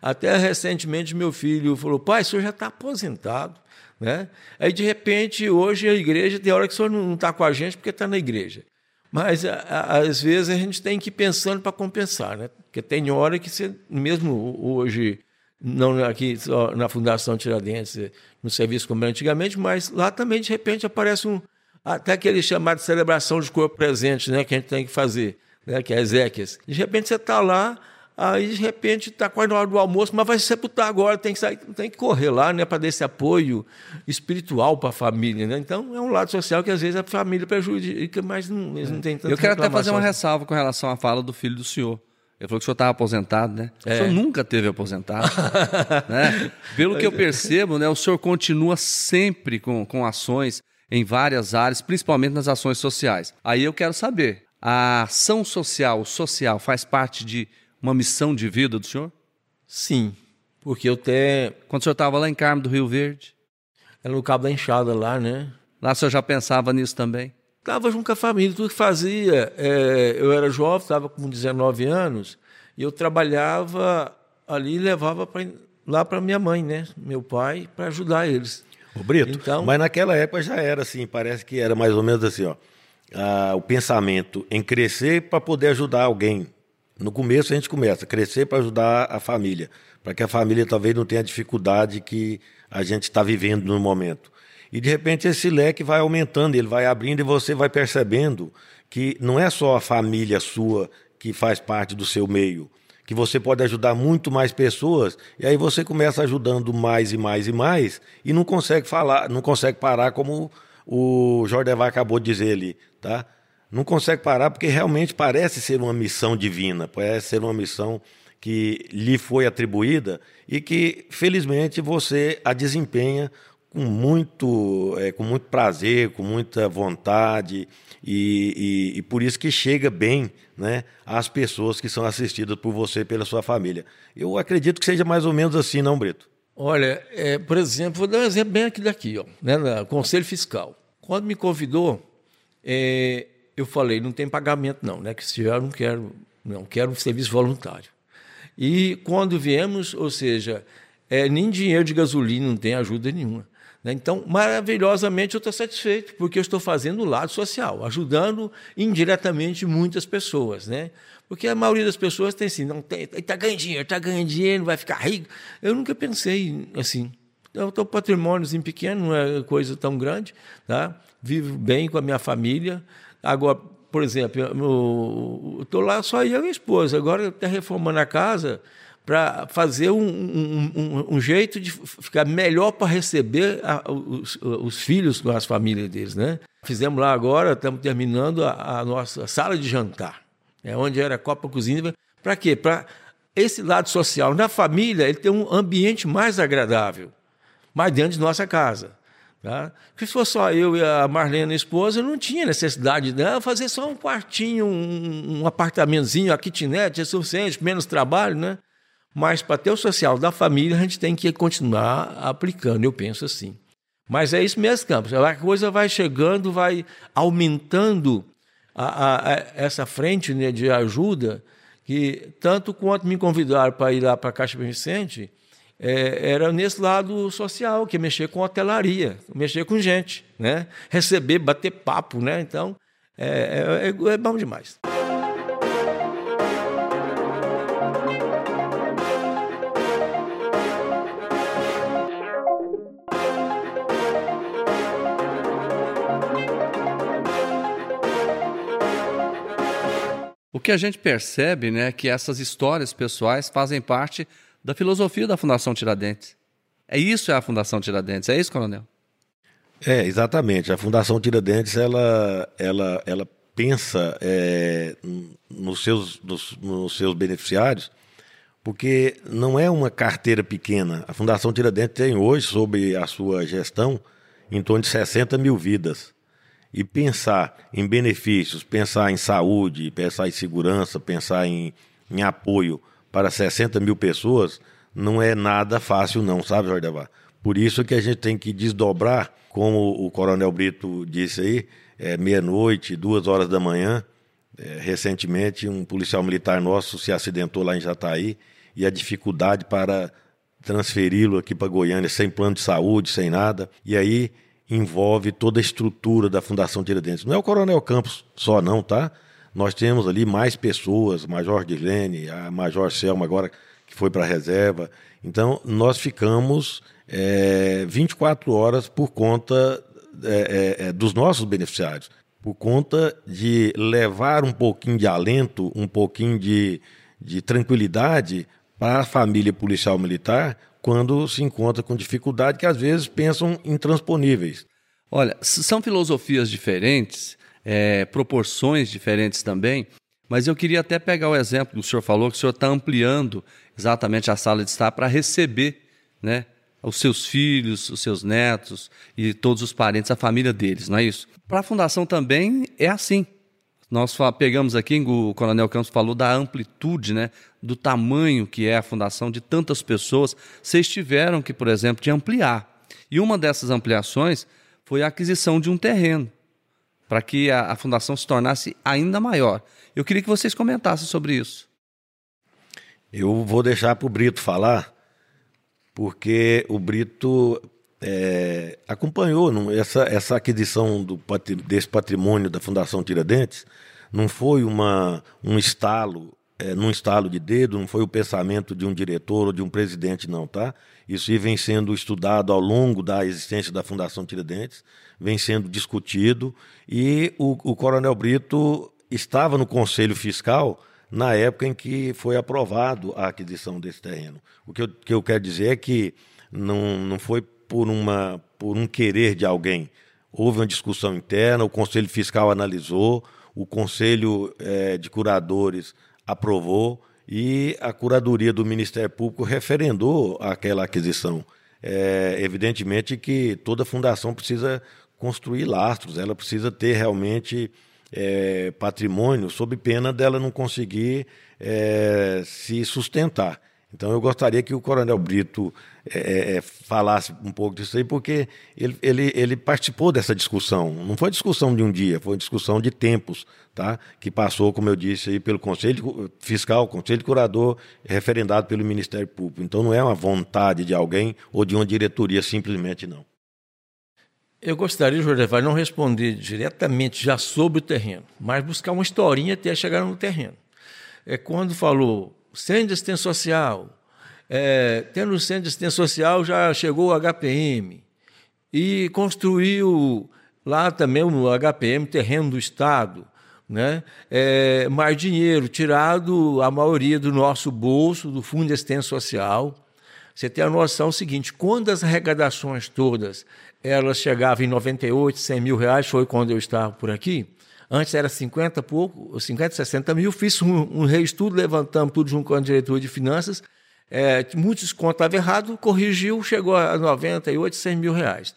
Até recentemente meu filho falou: pai, o senhor já está aposentado. Né? Aí, de repente, hoje a igreja, tem hora que o senhor não está com a gente porque está na igreja. Mas, a, a, às vezes, a gente tem que ir pensando para compensar. Né? Porque tem hora que você, mesmo hoje, não aqui só na Fundação Tiradentes, no serviço como era antigamente, mas lá também, de repente, aparece um. Até aquele chamado de celebração de corpo presente, né, que a gente tem que fazer, né, que é Ezequias. De repente você está lá, aí de repente está quase na hora do almoço, mas vai sepultar agora, tem que sair, tem que correr lá, né, para dar esse apoio espiritual para a família, né? Então é um lado social que às vezes a família prejudica, mas não, eles não têm tanto. Eu quero até fazer uma ressalva com relação à fala do filho do senhor. Ele falou que o senhor estava aposentado, né? É. O senhor nunca teve aposentado. né? Pelo que eu percebo, né, o senhor continua sempre com, com ações em várias áreas, principalmente nas ações sociais. Aí eu quero saber, a ação social, o social, faz parte de uma missão de vida do senhor? Sim, porque eu até... Quando o senhor estava lá em Carmo do Rio Verde? Era no Cabo da Enxada lá, né? Lá o senhor já pensava nisso também? Estava junto com a família, tudo que fazia. É, eu era jovem, estava com 19 anos, e eu trabalhava ali e levava pra, lá para minha mãe, né? Meu pai, para ajudar eles. O Brito, então, mas naquela época já era assim, parece que era mais ou menos assim, ó. Ah, o pensamento em crescer para poder ajudar alguém. No começo a gente começa, crescer para ajudar a família, para que a família talvez não tenha a dificuldade que a gente está vivendo no momento. E de repente esse leque vai aumentando, ele vai abrindo e você vai percebendo que não é só a família sua que faz parte do seu meio, que você pode ajudar muito mais pessoas, e aí você começa ajudando mais e mais e mais, e não consegue falar, não consegue parar como o Jordevar acabou de dizer ali, tá? Não consegue parar porque realmente parece ser uma missão divina, parece ser uma missão que lhe foi atribuída e que, felizmente, você a desempenha com muito, é, com muito prazer, com muita vontade e, e, e, por isso que chega bem né, às pessoas que são assistidas por você e pela sua família. Eu acredito que seja mais ou menos assim, não, Brito? Olha, é, por exemplo, vou dar um exemplo bem aqui daqui, ó, né, no Conselho Fiscal. Quando me convidou, é, eu falei, não tem pagamento não, né, que se eu não quero, não quero um serviço voluntário. E quando viemos, ou seja, é, nem dinheiro de gasolina não tem ajuda nenhuma. Né? Então, maravilhosamente, eu estou satisfeito, porque eu estou fazendo o lado social, ajudando indiretamente muitas pessoas. Né? Porque a maioria das pessoas tem assim, não tem, está ganhando dinheiro, está ganhando dinheiro, vai ficar rico. Eu nunca pensei assim. Eu estou patrimôniozinho pequeno, não é coisa tão grande, tá? vivo bem com a minha família. Agora, por exemplo, estou lá só eu e a minha esposa. Agora está reformando a casa, para fazer um, um, um, um, jeito de ficar melhor para receber a, os, os, filhos com as famílias deles. Né? Fizemos lá agora, estamos terminando a, a nossa sala de jantar, é onde era a Copa Cozinha. Para quê? Para esse lado social. Na família, ele tem um ambiente mais agradável, mais dentro de nossa casa. Tá? Porque se fosse só eu e a Marlene, a esposa, não tinha necessidade de né? fazer só um quartinho, um, um apartamentozinho, a kitnet é suficiente, menos trabalho, né? Mas para ter o social da família, a gente tem que continuar aplicando, eu penso assim. Mas é isso mesmo, Campos. A coisa vai chegando, vai aumentando a, a, a essa frente né, de ajuda, que tanto quanto me convidaram para ir lá para a Caixa Vicente, é, era nesse lado social, que é mexer com hotelaria, mexer com gente, né? receber, bater papo. Né? Então, é, é, é bom demais. Que a gente percebe, né, que essas histórias pessoais fazem parte da filosofia da Fundação Tiradentes. É isso é a Fundação Tiradentes, é isso, coronel? É, exatamente. A Fundação Tiradentes, ela, ela, ela pensa é, nos, seus, nos, nos seus beneficiários, porque não é uma carteira pequena. A Fundação Tiradentes tem hoje, sob a sua gestão, em torno de 60 mil vidas. E pensar em benefícios, pensar em saúde, pensar em segurança, pensar em, em apoio para 60 mil pessoas não é nada fácil, não, sabe, Jordevar? Por isso que a gente tem que desdobrar, como o Coronel Brito disse aí, é, meia-noite, duas horas da manhã. É, recentemente, um policial militar nosso se acidentou lá em Jataí e a dificuldade para transferi-lo aqui para Goiânia sem plano de saúde, sem nada. E aí envolve toda a estrutura da Fundação Tiradentes. Não é o Coronel Campos só, não, tá? Nós temos ali mais pessoas, Major Dirlene, a Major Selma agora que foi para a reserva. Então, nós ficamos é, 24 horas por conta é, é, dos nossos beneficiários, por conta de levar um pouquinho de alento, um pouquinho de, de tranquilidade para a família policial militar quando se encontra com dificuldade que às vezes pensam intransponíveis. Olha, são filosofias diferentes é, proporções diferentes também. Mas eu queria até pegar o exemplo que o senhor falou, que o senhor está ampliando exatamente a sala de estar para receber né, os seus filhos, os seus netos e todos os parentes, a família deles, não é isso? Para a fundação também é assim. Nós pegamos aqui, o Coronel Campos falou da amplitude, né, do tamanho que é a fundação de tantas pessoas. Vocês tiveram que, por exemplo, de ampliar. E uma dessas ampliações foi a aquisição de um terreno para que a, a fundação se tornasse ainda maior. Eu queria que vocês comentassem sobre isso. Eu vou deixar para o Brito falar, porque o Brito é, acompanhou essa, essa aquisição do, desse patrimônio da Fundação Tiradentes. Não foi uma, um estalo, é, num estalo de dedo, não foi o pensamento de um diretor ou de um presidente, não, tá? Isso vem sendo estudado ao longo da existência da Fundação Tiradentes, vem sendo discutido, e o, o Coronel Brito estava no Conselho Fiscal na época em que foi aprovado a aquisição desse terreno. O que eu, que eu quero dizer é que não, não foi por, uma, por um querer de alguém. Houve uma discussão interna, o Conselho Fiscal analisou, o Conselho é, de Curadores aprovou e a curadoria do Ministério Público referendou aquela aquisição. É, evidentemente que toda fundação precisa construir lastros, ela precisa ter realmente é, patrimônio, sob pena dela não conseguir é, se sustentar. Então eu gostaria que o Coronel Brito é, é, falasse um pouco disso aí, porque ele, ele, ele participou dessa discussão. Não foi discussão de um dia, foi discussão de tempos, tá? que passou, como eu disse, aí, pelo Conselho Fiscal, Conselho Curador, referendado pelo Ministério Público. Então não é uma vontade de alguém ou de uma diretoria simplesmente, não. Eu gostaria, Jorge, não responder diretamente já sobre o terreno, mas buscar uma historinha até chegar no terreno. É quando falou de assistência social. É, tendo o centro de assistência social, já chegou o HPM e construiu lá também o HPM, terreno do Estado. Né? É, mais dinheiro, tirado a maioria do nosso bolso, do Fundo de Assistência Social. Você tem a noção seguinte: quando as arrecadações todas elas chegavam em 98, 100 mil reais, foi quando eu estava por aqui. Antes era 50 pouco, 50, 60 mil. Fiz um, um reestudo, levantamos tudo junto com a diretoria de finanças. É, muitos contavam errado, corrigiu, chegou a 98, 100 mil reais.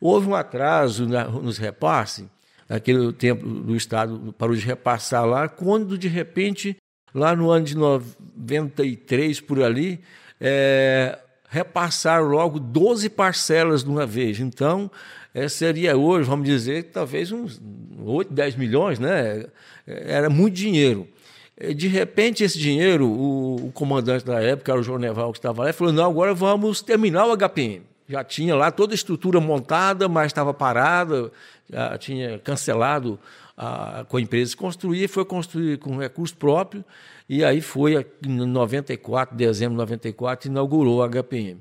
Houve um atraso na, nos repasses, naquele tempo do Estado parou de repassar lá, quando de repente, lá no ano de 93 por ali, é, repassaram logo 12 parcelas de uma vez. Então, é, seria hoje, vamos dizer, talvez uns 8, 10 milhões, né? Era muito dinheiro. De repente, esse dinheiro, o, o comandante da época, era o João Neval, que estava lá, falou: não, agora vamos terminar o HPM. Já tinha lá toda a estrutura montada, mas estava parada, já tinha cancelado a, com a empresa que construía, foi construir com recurso próprio, e aí foi em 94, dezembro de 94, inaugurou o HPM.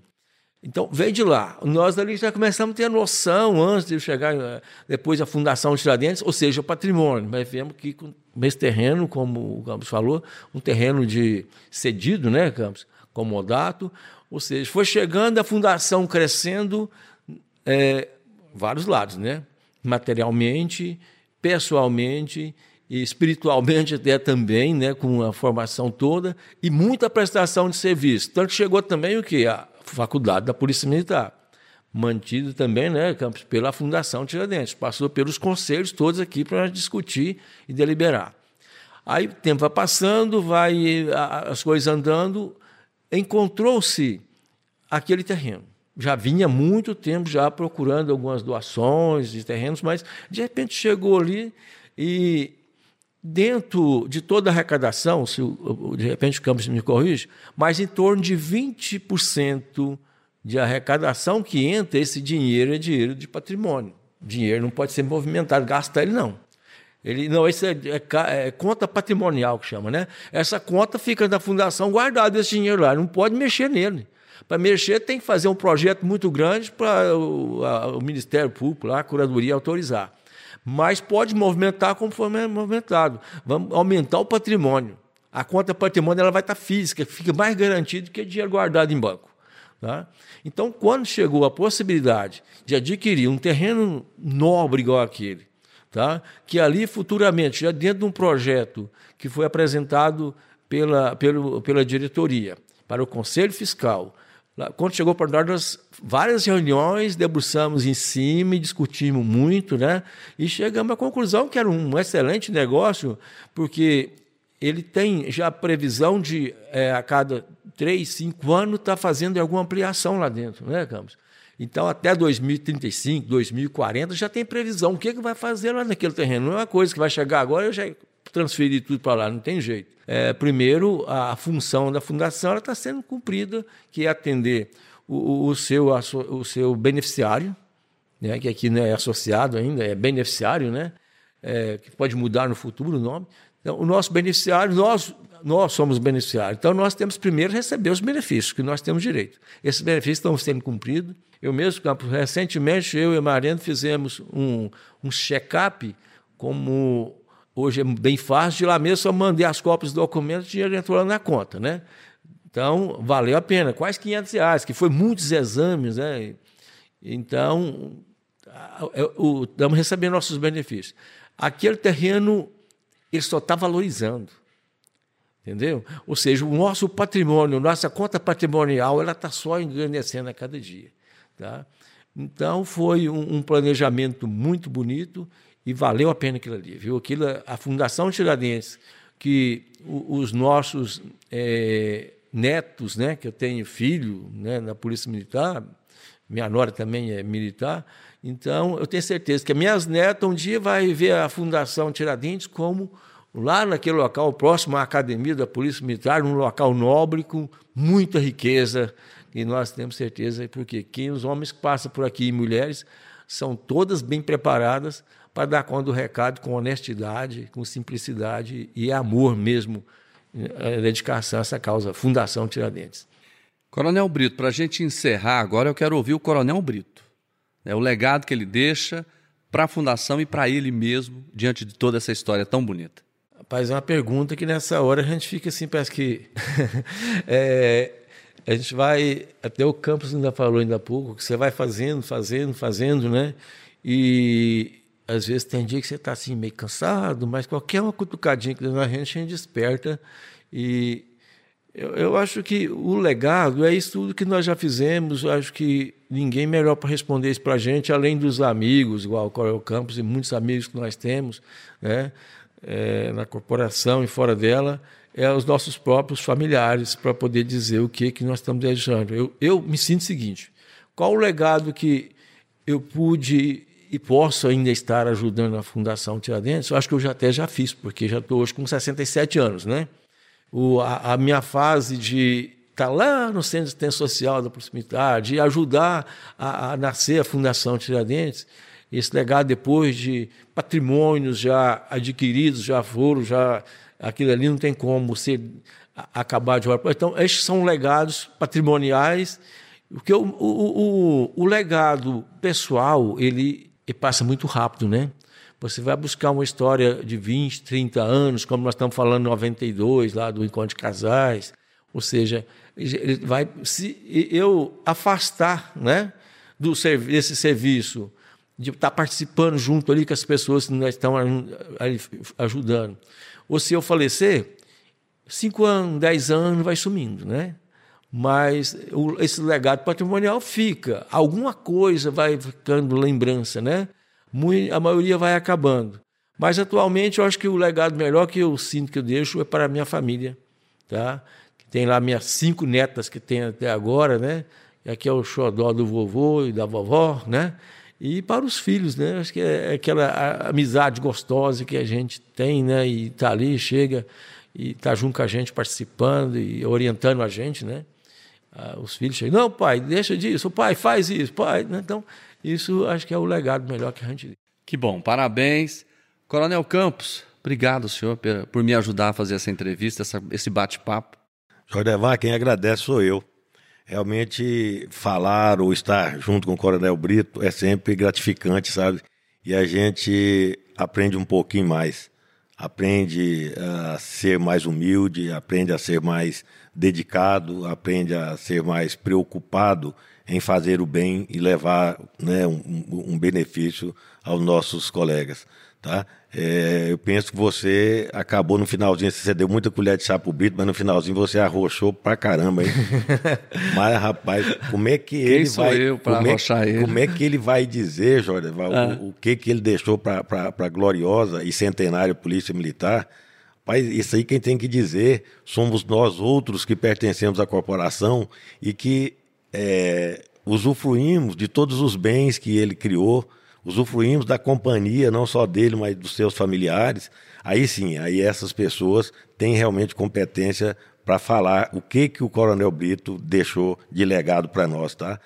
Então, veio de lá. Nós ali já começamos a ter noção, antes de chegar, eh, depois a Fundação Tiradentes, ou seja, o patrimônio. Mas vemos que com esse terreno, como o Campos falou, um terreno de cedido, né, Campos? Comodato. Ou seja, foi chegando a fundação crescendo é, vários lados, né? Materialmente, pessoalmente e espiritualmente até também, né, com a formação toda e muita prestação de serviço. Tanto chegou também o que a faculdade da Polícia Militar, mantido também, né, Campos, pela Fundação Tiradentes. Passou pelos conselhos todos aqui para discutir e deliberar. Aí o tempo vai passando, vai as coisas andando, encontrou-se aquele terreno. Já vinha muito tempo já procurando algumas doações de terrenos, mas de repente chegou ali e dentro de toda a arrecadação, se de repente o Campos me corrige, mas em torno de 20% de arrecadação que entra, esse dinheiro é dinheiro de patrimônio. Dinheiro não pode ser movimentado, gastar ele não. Ele, não, isso é, é, é, conta patrimonial que chama, né? Essa conta fica na fundação guardado esse dinheiro lá, não pode mexer nele. Para mexer, tem que fazer um projeto muito grande para o, o Ministério Público, lá, a Curadoria, autorizar mas pode movimentar como for movimentado. Vamos aumentar o patrimônio. A conta patrimônio ela vai estar física, fica mais garantido que dinheiro guardado em banco. Tá? Então, quando chegou a possibilidade de adquirir um terreno nobre igual aquele, tá? que ali futuramente, já dentro de um projeto que foi apresentado pela, pela, pela diretoria para o Conselho Fiscal, quando chegou para nós, várias reuniões, debruçamos em cima e discutimos muito, né? E chegamos à conclusão que era um excelente negócio, porque ele tem já previsão de, é, a cada três, cinco anos, estar tá fazendo alguma ampliação lá dentro, né, Campos? Então, até 2035, 2040, já tem previsão. O que, que vai fazer lá naquele terreno? Não é uma coisa que vai chegar agora, eu já transferir tudo para lá, não tem jeito. É, primeiro, a função da fundação está sendo cumprida, que é atender o, o, seu, o seu beneficiário, né, que aqui não é associado ainda, é beneficiário, né, é, que pode mudar no futuro o nome. Então, o nosso beneficiário, nós, nós somos beneficiários. Então, nós temos primeiro receber os benefícios, que nós temos direito. Esses benefícios estão sendo cumpridos. Eu mesmo, recentemente, eu e a Mariana fizemos um, um check-up como Hoje é bem fácil, de lá mesmo só mandei as cópias do documento, o dinheiro entrou lá na conta, né? Então, valeu a pena, quase 500 reais, que foi muitos exames, né? Então, estamos recebendo nossos benefícios. Aquele terreno, ele só está valorizando, entendeu? Ou seja, o nosso patrimônio, nossa conta patrimonial, ela está só engrandecendo a cada dia, tá? Então, foi um, um planejamento muito bonito e valeu a pena aquilo ali, viu? Aquilo, a Fundação Tiradentes, que os nossos é, netos, né, que eu tenho filho né, na Polícia Militar, minha nora também é militar, então eu tenho certeza que minhas netas um dia vai ver a Fundação Tiradentes como lá naquele local próximo à Academia da Polícia Militar, um local nobre com muita riqueza, e nós temos certeza porque quem os homens que passam por aqui mulheres são todas bem preparadas para dar conta do recado com honestidade, com simplicidade e amor mesmo, a dedicação a essa causa, Fundação Tiradentes. Coronel Brito, para a gente encerrar agora, eu quero ouvir o Coronel Brito. É o legado que ele deixa para a Fundação e para ele mesmo, diante de toda essa história tão bonita. Rapaz, é uma pergunta que nessa hora a gente fica assim, parece que. é, a gente vai. Até o Campos ainda falou ainda há pouco, que você vai fazendo, fazendo, fazendo, né? E, às vezes tem dia que você está assim meio cansado, mas qualquer uma cutucadinha que na gente, a gente desperta e Eu, eu, acho que o legado é isso tudo que nós já fizemos. Eu acho que ninguém melhor para responder isso para a gente, além dos amigos, igual o Coronel Campos e muitos amigos que nós temos né, é, na corporação e fora dela, é os nossos próprios familiares para poder dizer o que, que nós estamos desejando. Eu, eu me sinto o seguinte: qual o legado que eu pude e posso ainda estar ajudando a Fundação Tiradentes? Eu acho que eu já até já fiz, porque já estou hoje com 67 anos, né? o, a, a, minha fase de estar tá lá no Centro de Assistência Social da Proximidade e ajudar a, a, nascer a Fundação Tiradentes, esse legado depois de patrimônios já adquiridos, já foram, já aquilo ali não tem como ser acabar de. Então, estes são legados patrimoniais, porque o, o, o, o legado pessoal ele, ele passa muito rápido, né? Você vai buscar uma história de 20, 30 anos, como nós estamos falando em 92, lá do Encontro de Casais, ou seja, ele vai se eu afastar né, do, desse serviço, de estar participando junto ali com as pessoas que nós estamos ajudando. Ou se eu falecer, cinco anos, dez anos vai sumindo, né? Mas esse legado patrimonial fica. Alguma coisa vai ficando lembrança, né? a maioria vai acabando. Mas atualmente eu acho que o legado melhor que eu sinto que eu deixo é para a minha família, tá? Tem lá minhas cinco netas que tem até agora, né? Aqui é o xodó do vovô e da vovó, né? E para os filhos, né? Acho que é aquela amizade gostosa que a gente tem, né? E tá ali, chega e tá junto com a gente participando e orientando a gente, né? Ah, os filhos chegam, não, pai, deixa disso, pai, faz isso, pai. Né? Então, isso acho que é o legado melhor que a gente. Que bom, parabéns. Coronel Campos, obrigado, senhor, por me ajudar a fazer essa entrevista, essa, esse bate-papo. Jordevar, quem agradece sou eu. Realmente, falar ou estar junto com o Coronel Brito é sempre gratificante, sabe? E a gente aprende um pouquinho mais. Aprende a ser mais humilde, aprende a ser mais dedicado, aprende a ser mais preocupado em fazer o bem e levar né, um, um benefício aos nossos colegas. Tá? É, eu penso que você acabou no finalzinho, você deu muita colher de chá pro Brito, mas no finalzinho você arrochou pra caramba, hein? mas, rapaz, como é que Quem ele vai. Eu pra como, é, ele? como é que ele vai dizer, Jorge, ah. o, o, que, que ele deixou para a gloriosa e centenária Polícia Militar? Rapaz, isso aí quem tem que dizer somos nós outros que pertencemos à corporação e que é, usufruímos de todos os bens que ele criou, usufruímos da companhia, não só dele, mas dos seus familiares. Aí sim, aí essas pessoas têm realmente competência para falar o que que o Coronel Brito deixou de legado para nós, tá?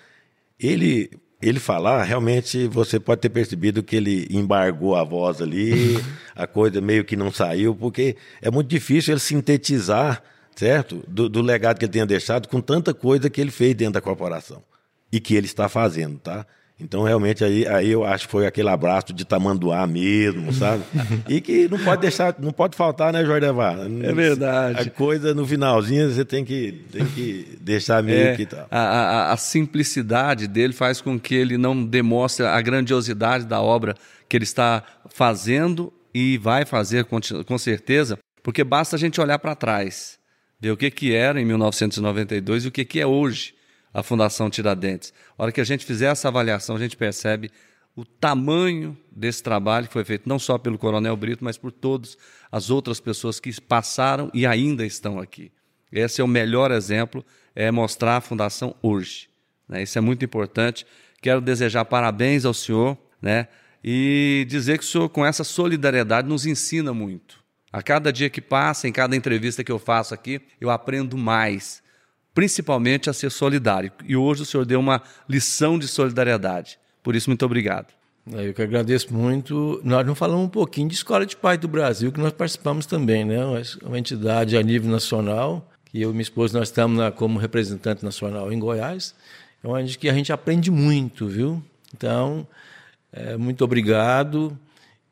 Ele ele falar, realmente você pode ter percebido que ele embargou a voz ali, a coisa meio que não saiu, porque é muito difícil ele sintetizar, certo? Do, do legado que ele tenha deixado com tanta coisa que ele fez dentro da corporação e que ele está fazendo, tá? Então, realmente, aí, aí eu acho que foi aquele abraço de tamanduá mesmo, sabe? e que não pode deixar, não pode faltar, né, Jordevar? É verdade. A coisa no finalzinho você tem que, tem que deixar meio é, que tal. A, a, a, simplicidade dele faz com que ele não demonstre a grandiosidade da obra que ele está fazendo e vai fazer com, com certeza, porque basta a gente olhar para trás, ver o que, que era em 1992 e o que, que é hoje a Fundação Tiradentes. A hora que a gente fizer essa avaliação, a gente percebe o tamanho desse trabalho que foi feito não só pelo Coronel Brito, mas por todas as outras pessoas que passaram e ainda estão aqui. Esse é o melhor exemplo, é mostrar a Fundação hoje. Né? Isso é muito importante. Quero desejar parabéns ao senhor né? e dizer que o senhor, com essa solidariedade, nos ensina muito. A cada dia que passa, em cada entrevista que eu faço aqui, eu aprendo mais principalmente a ser solidário. E hoje o senhor deu uma lição de solidariedade. Por isso, muito obrigado. É, eu que agradeço muito. Nós não falamos um pouquinho de Escola de Paz do Brasil, que nós participamos também, né? Uma entidade a nível nacional, que eu e minha esposa nós estamos na, como representante nacional em Goiás. É onde que a gente aprende muito, viu? Então, é, muito obrigado.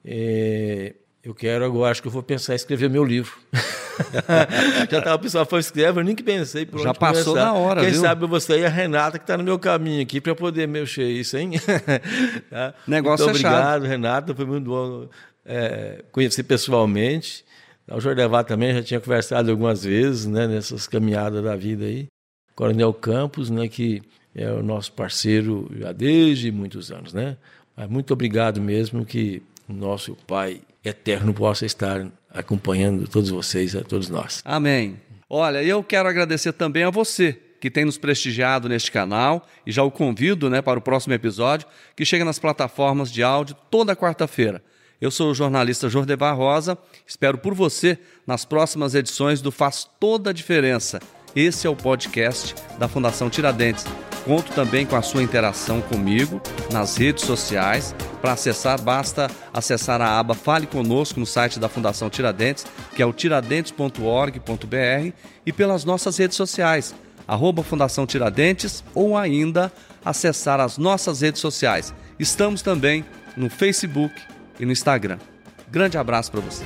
É, eu quero agora, acho que eu vou pensar em escrever meu livro. já estava o pessoal falando, escreve, eu nem que pensei por Já passou começar. da hora, Quem viu? sabe você e a Renata que está no meu caminho aqui para poder mexer isso, hein? tá? Negócio muito fechado. obrigado, Renata, foi muito bom é, conhecer pessoalmente. O Jordevar também já tinha conversado algumas vezes, né, nessas caminhadas da vida aí. Coronel Campos, né, que é o nosso parceiro já desde muitos anos, né? Mas muito obrigado mesmo que o nosso Pai eterno possa estar acompanhando todos vocês, a todos nós. Amém. Olha, eu quero agradecer também a você que tem nos prestigiado neste canal e já o convido né, para o próximo episódio, que chega nas plataformas de áudio toda quarta-feira. Eu sou o jornalista Jordevar Rosa, espero por você nas próximas edições do Faz Toda a Diferença. Esse é o podcast da Fundação Tiradentes. Conto também com a sua interação comigo nas redes sociais. Para acessar, basta acessar a aba Fale Conosco no site da Fundação Tiradentes, que é o tiradentes.org.br, e pelas nossas redes sociais arroba Fundação Tiradentes, ou ainda acessar as nossas redes sociais. Estamos também no Facebook e no Instagram. Grande abraço para você.